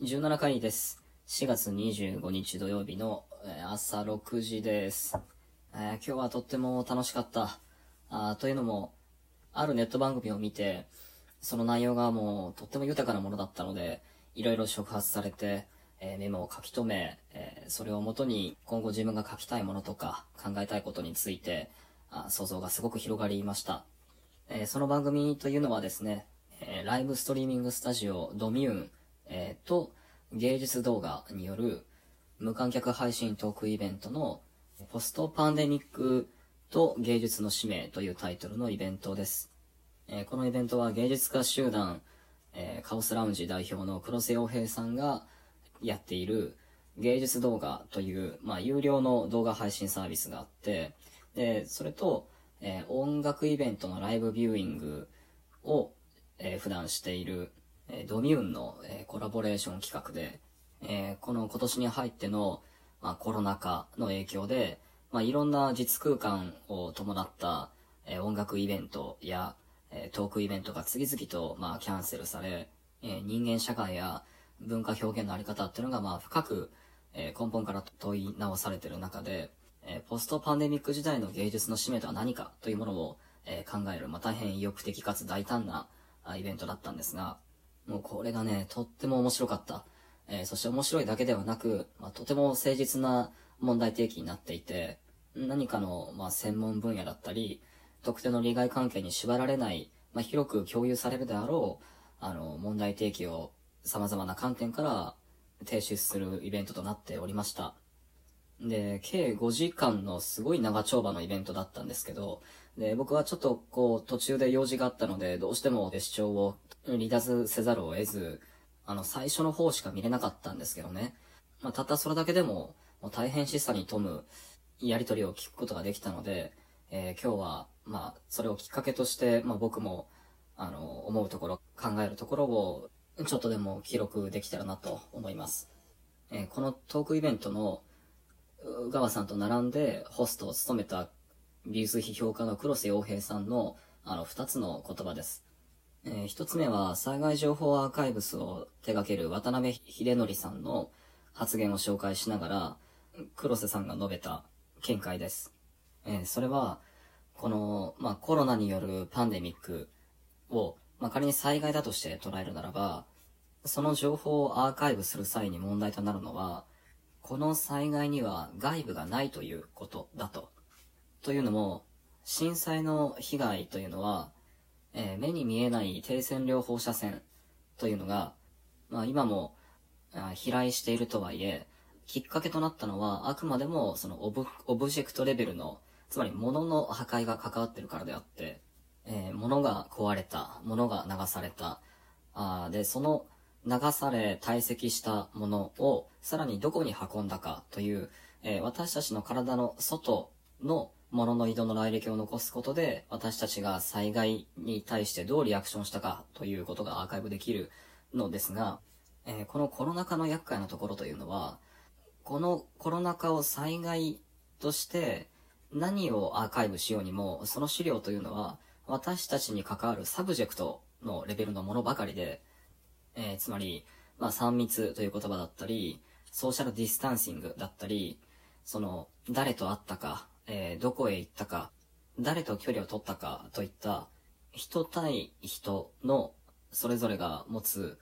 17回です。4月25日土曜日の朝6時です。えー、今日はとっても楽しかった。あというのも、あるネット番組を見て、その内容がもうとっても豊かなものだったので、いろいろ触発されて、えー、メモを書き留め、えー、それをもとに今後自分が書きたいものとか考えたいことについて、あ想像がすごく広がりました。えその番組というのはですね、えライブストリーミングスタジオドミューン、えっと芸術動画による無観客配信トークイベントのポストパンデミックと芸術の使命というタイトルのイベントです。えこのイベントは芸術家集団、えカオスラウンジ代表の黒瀬洋平さんがやっている芸術動画という、まあ、有料の動画配信サービスがあって、で、それと、えー、音楽イベントのライブビューイングを、えー、普段している、え、ドミューンの、えコラボレーション企画で、えこの今年に入っての、まあ、コロナ禍の影響で、ま、いろんな実空間を伴った、え音楽イベントや、えトークイベントが次々と、ま、キャンセルされ、え人間社会や文化表現のあり方っていうのが、まあ、深く、え根本から問い直されている中で、えポストパンデミック時代の芸術の使命とは何かというものを、え考える、まあ、大変意欲的かつ大胆なイベントだったんですが、もうこれがね、とっても面白かった。えー、そして面白いだけではなく、まあ、とても誠実な問題提起になっていて、何かの、まあ、専門分野だったり、特定の利害関係に縛られない、まあ、広く共有されるであろう、あの、問題提起を様々な観点から提出するイベントとなっておりました。で、計5時間のすごい長丁場のイベントだったんですけど、で、僕はちょっとこう途中で用事があったので、どうしても視聴を離脱せざるを得ず、あの、最初の方しか見れなかったんですけどね。まあ、たったそれだけでも、もう大変示唆に富むやりとりを聞くことができたので、えー、今日は、まあ、それをきっかけとして、まあ僕も、あの、思うところ、考えるところを、ちょっとでも記録できたらなと思います。えー、このトークイベントの宇川さんと並んでホストを務めた美術批評家の黒瀬洋平さんのあの二つの言葉です。えー、一つ目は災害情報アーカイブスを手掛ける渡辺秀則さんの発言を紹介しながら黒瀬さんが述べた見解です。えー、それはこの、まあ、コロナによるパンデミックを、まあ、仮に災害だとして捉えるならば、その情報をアーカイブする際に問題となるのは、この災害には外部がないということだと。というのも、震災の被害というのは、えー、目に見えない低線量放射線というのが、まあ今も飛来しているとはいえ、きっかけとなったのはあくまでもそのオブオブジェクトレベルの、つまり物の破壊が関わってるからであって、えー、物が壊れた、物が流された、あで、その流され堆積したものをさらにどこに運んだかという、えー、私たちの体の外のものの移動の来歴を残すことで私たちが災害に対してどうリアクションしたかということがアーカイブできるのですが、えー、このコロナ禍の厄介なところというのはこのコロナ禍を災害として何をアーカイブしようにもその資料というのは私たちに関わるサブジェクトのレベルのものばかりでえー、つまり、まあ、3密という言葉だったり、ソーシャルディスタンシングだったり、その、誰と会ったか、えー、どこへ行ったか、誰と距離を取ったかといった、人対人のそれぞれが持つ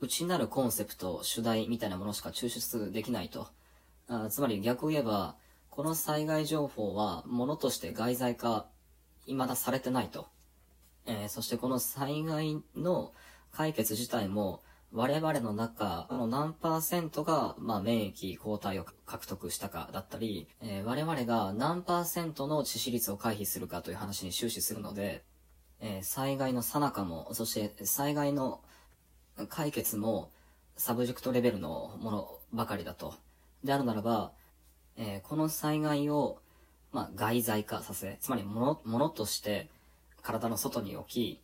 内なるコンセプト、主題みたいなものしか抽出できないと。あつまり逆を言えば、この災害情報は物として外在化、未だされてないと。えー、そしてこの災害の解決自体も我々の中の何パーセントが、まあ、免疫抗体を獲得したかだったり、えー、我々が何パーセントの致死率を回避するかという話に終始するので、えー、災害の最中も、そして災害の解決もサブジェクトレベルのものばかりだと。であるならば、えー、この災害を、まあ、外在化させ、つまり物、物として体の外に置き、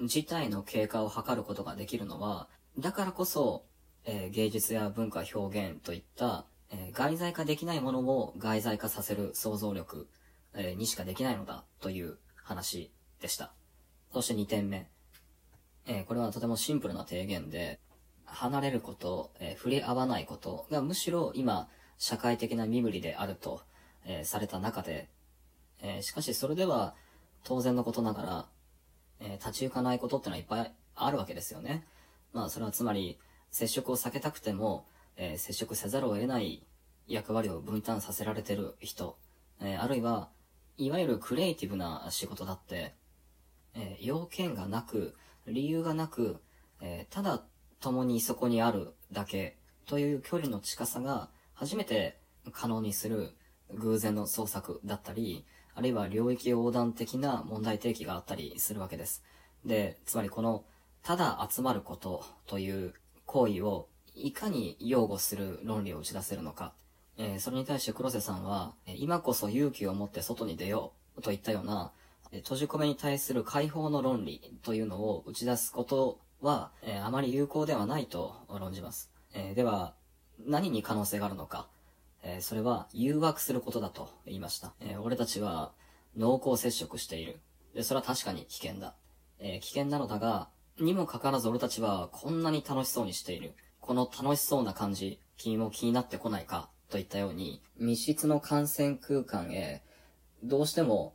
自体の経過を測ることができるのは、だからこそ、えー、芸術や文化表現といった、えー、外在化できないものを外在化させる想像力、えー、にしかできないのだという話でした。そして2点目。えこれはとてもシンプルな提言で、離れること、え触れ合わないことがむしろ今、社会的な身振りであると、えされた中で、えしかしそれでは当然のことながら、えー立ち行かないことってのはいっぱいあるわけですよね。まあそれはつまり、接触を避けたくても、えー接触せざるを得ない役割を分担させられてる人、えーあるいは、いわゆるクリエイティブな仕事だって、えー要件がなく、理由がなく、えーただ共にそこにあるだけという距離の近さが初めて可能にする偶然の創作だったり、あるいは領域横断的な問題提起があったりするわけです。で、つまりこの、ただ集まることという行為をいかに擁護する論理を打ち出せるのか。えーそれに対して黒瀬さんは、今こそ勇気を持って外に出ようといったような、閉じ込めに対する解放の論理というのを打ち出すことは、えーあまり有効ではないと論じます。えーでは、何に可能性があるのか。えーそれは誘惑することだと言いました。えー俺たちは濃厚接触している。で、それは確かに危険だ。えー危険なのだが、にもかかわらず俺たちはこんなに楽しそうにしている。この楽しそうな感じ、君も気になってこないかといったように、密室の感染空間へ、どうしても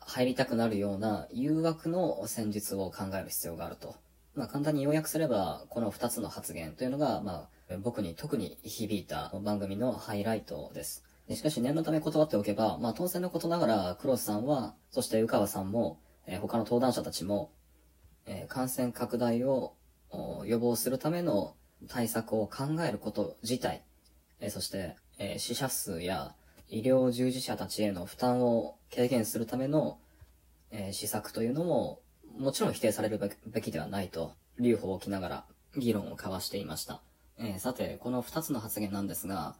入りたくなるような誘惑の戦術を考える必要があると。まあ簡単に要約すれば、この二つの発言というのが、まあ僕に特に響いた番組のハイライトです。でしかし念のため断っておけば、まあ当然のことながら、クロスさんは、そして宇川さんも、えー他の登壇者たちも、えー感染拡大を予防するための対策を考えること自体、えーそして、え死者数や医療従事者たちへの負担を軽減するための、え施策というのも、もちろん否定されるべべきではないと、留保を置きながら議論を交わしていました。えーさて、この二つの発言なんですが、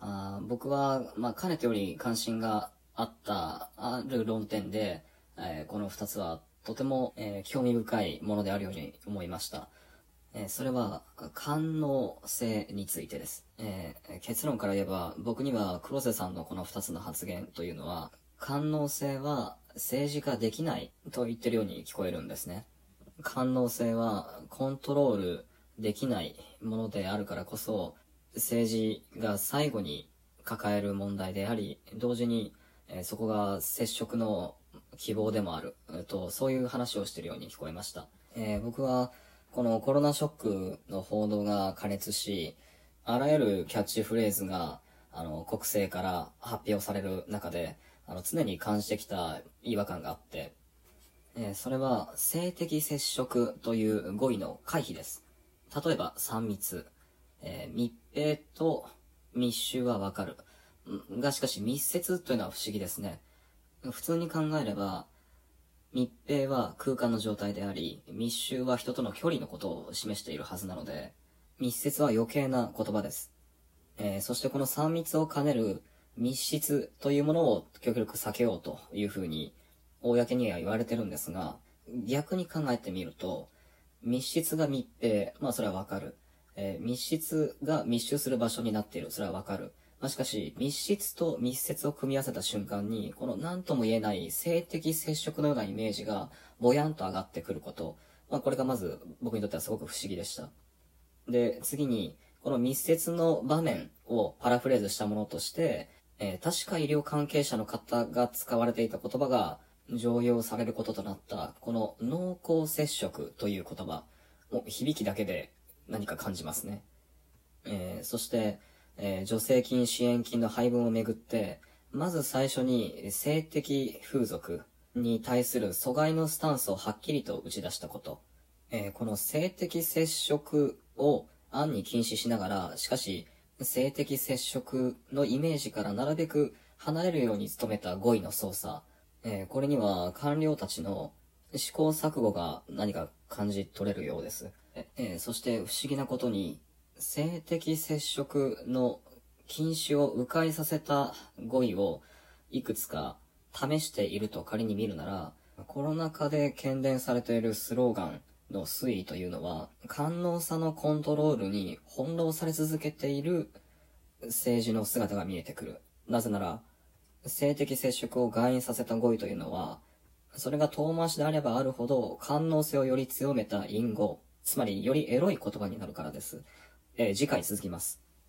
あ僕は、まあ、かねてより関心があった、ある論点で、えーこの二つはとても、えー興味深いものであるように思いました。えそれは、官能性についてです。え結論から言えば、僕には黒瀬さんのこの二つの発言というのは、官能性は政治化できないと言ってるように聞こえるんですね。官能性はコントロールできないものであるからこそ、政治が最後に抱える問題であり、同時に、えそこが接触の希望でもある、えーと、そういう話をしているように聞こえました。えー僕は、このコロナショックの報道が過熱し、あらゆるキャッチフレーズが、あの、国政から発表される中で、あの、常に感じてきた違和感があって、えーそれは性的接触という語彙の回避です。例えば3密、えー密閉と密集はわかる。がしかし密接というのは不思議ですね。普通に考えれば、密閉は空間の状態であり、密集は人との距離のことを示しているはずなので、密接は余計な言葉です。えーそしてこの3密を兼ねる密室というものを極力避けようというふうに、公には言われてるんですが、逆に考えてみると、密室が密閉、まあそれはわかる。えー密室が密集する場所になっている、それはわかる。まあ、しかし、密室と密接を組み合わせた瞬間に、この何とも言えない性的接触のようなイメージが、ぼやんと上がってくること。まあ、これがまず僕にとってはすごく不思議でした。で、次に、この密接の場面をパラフレーズしたものとして、えー確か医療関係者の方が使われていた言葉が常用されることとなった、この濃厚接触という言葉、も響きだけで何か感じますね。えーそして、えー助成金支援金の配分をめぐって、まず最初に性的風俗に対する阻害のスタンスをはっきりと打ち出したこと。えーこの性的接触を暗に禁止しながら、しかし、性的接触のイメージからなるべく離れるように努めた語彙の操作。えーこれには官僚たちの試行錯誤が何か感じ取れるようです。えーそして不思議なことに、性的接触の禁止を迂回させた語彙をいくつか試していると仮に見るなら、コロナ禍で懸念されているスローガンの推移というのは、官能さのコントロールに翻弄され続けている政治の姿が見えてくる。なぜなら、性的接触を外因させた語彙というのは、それが遠回しであればあるほど、官能性をより強めた隠語つまり、よりエロい言葉になるからです。えー次回続きます。